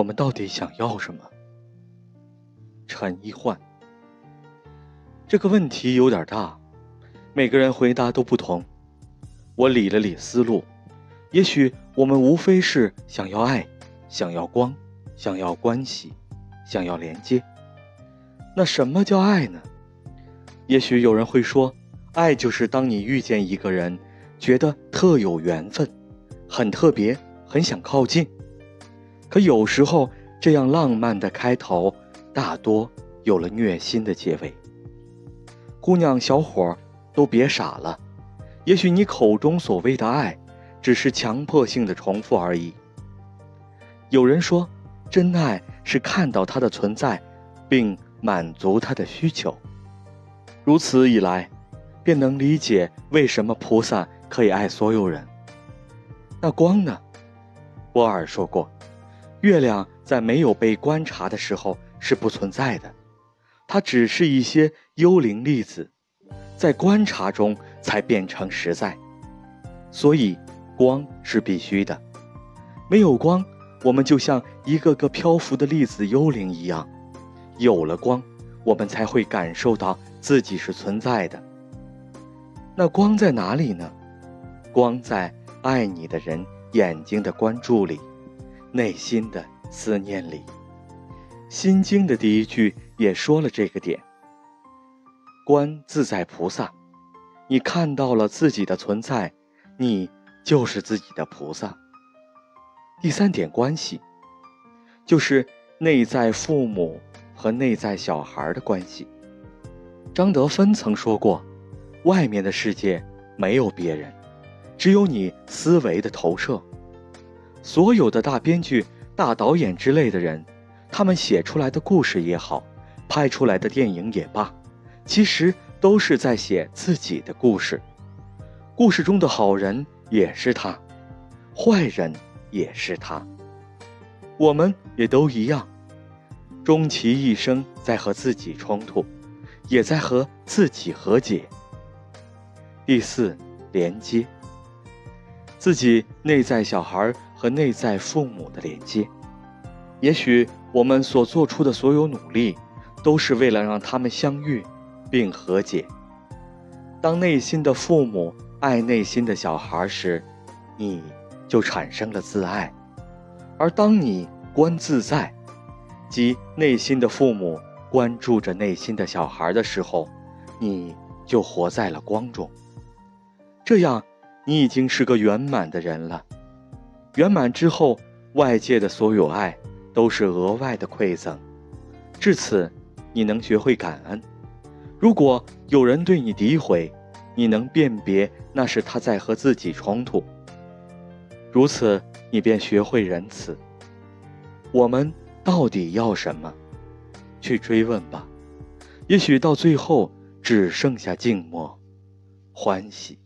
我们到底想要什么？陈一焕，这个问题有点大，每个人回答都不同。我理了理思路，也许我们无非是想要爱，想要光，想要关系，想要连接。那什么叫爱呢？也许有人会说，爱就是当你遇见一个人，觉得特有缘分，很特别，很想靠近。可有时候，这样浪漫的开头，大多有了虐心的结尾。姑娘、小伙都别傻了，也许你口中所谓的爱，只是强迫性的重复而已。有人说，真爱是看到他的存在，并满足他的需求。如此一来，便能理解为什么菩萨可以爱所有人。那光呢？波尔说过。月亮在没有被观察的时候是不存在的，它只是一些幽灵粒子，在观察中才变成实在。所以，光是必须的。没有光，我们就像一个个漂浮的粒子幽灵一样；有了光，我们才会感受到自己是存在的。那光在哪里呢？光在爱你的人眼睛的关注里。内心的思念里，《心经》的第一句也说了这个点。观自在菩萨，你看到了自己的存在，你就是自己的菩萨。第三点关系，就是内在父母和内在小孩的关系。张德芬曾说过：“外面的世界没有别人，只有你思维的投射。”所有的大编剧、大导演之类的人，他们写出来的故事也好，拍出来的电影也罢，其实都是在写自己的故事。故事中的好人也是他，坏人也是他。我们也都一样，终其一生在和自己冲突，也在和自己和解。第四，连接自己内在小孩。和内在父母的连接，也许我们所做出的所有努力，都是为了让他们相遇，并和解。当内心的父母爱内心的小孩时，你就产生了自爱；而当你观自在，即内心的父母关注着内心的小孩的时候，你就活在了光中。这样，你已经是个圆满的人了。圆满之后，外界的所有爱都是额外的馈赠。至此，你能学会感恩。如果有人对你诋毁，你能辨别那是他在和自己冲突。如此，你便学会仁慈。我们到底要什么？去追问吧。也许到最后，只剩下静默、欢喜。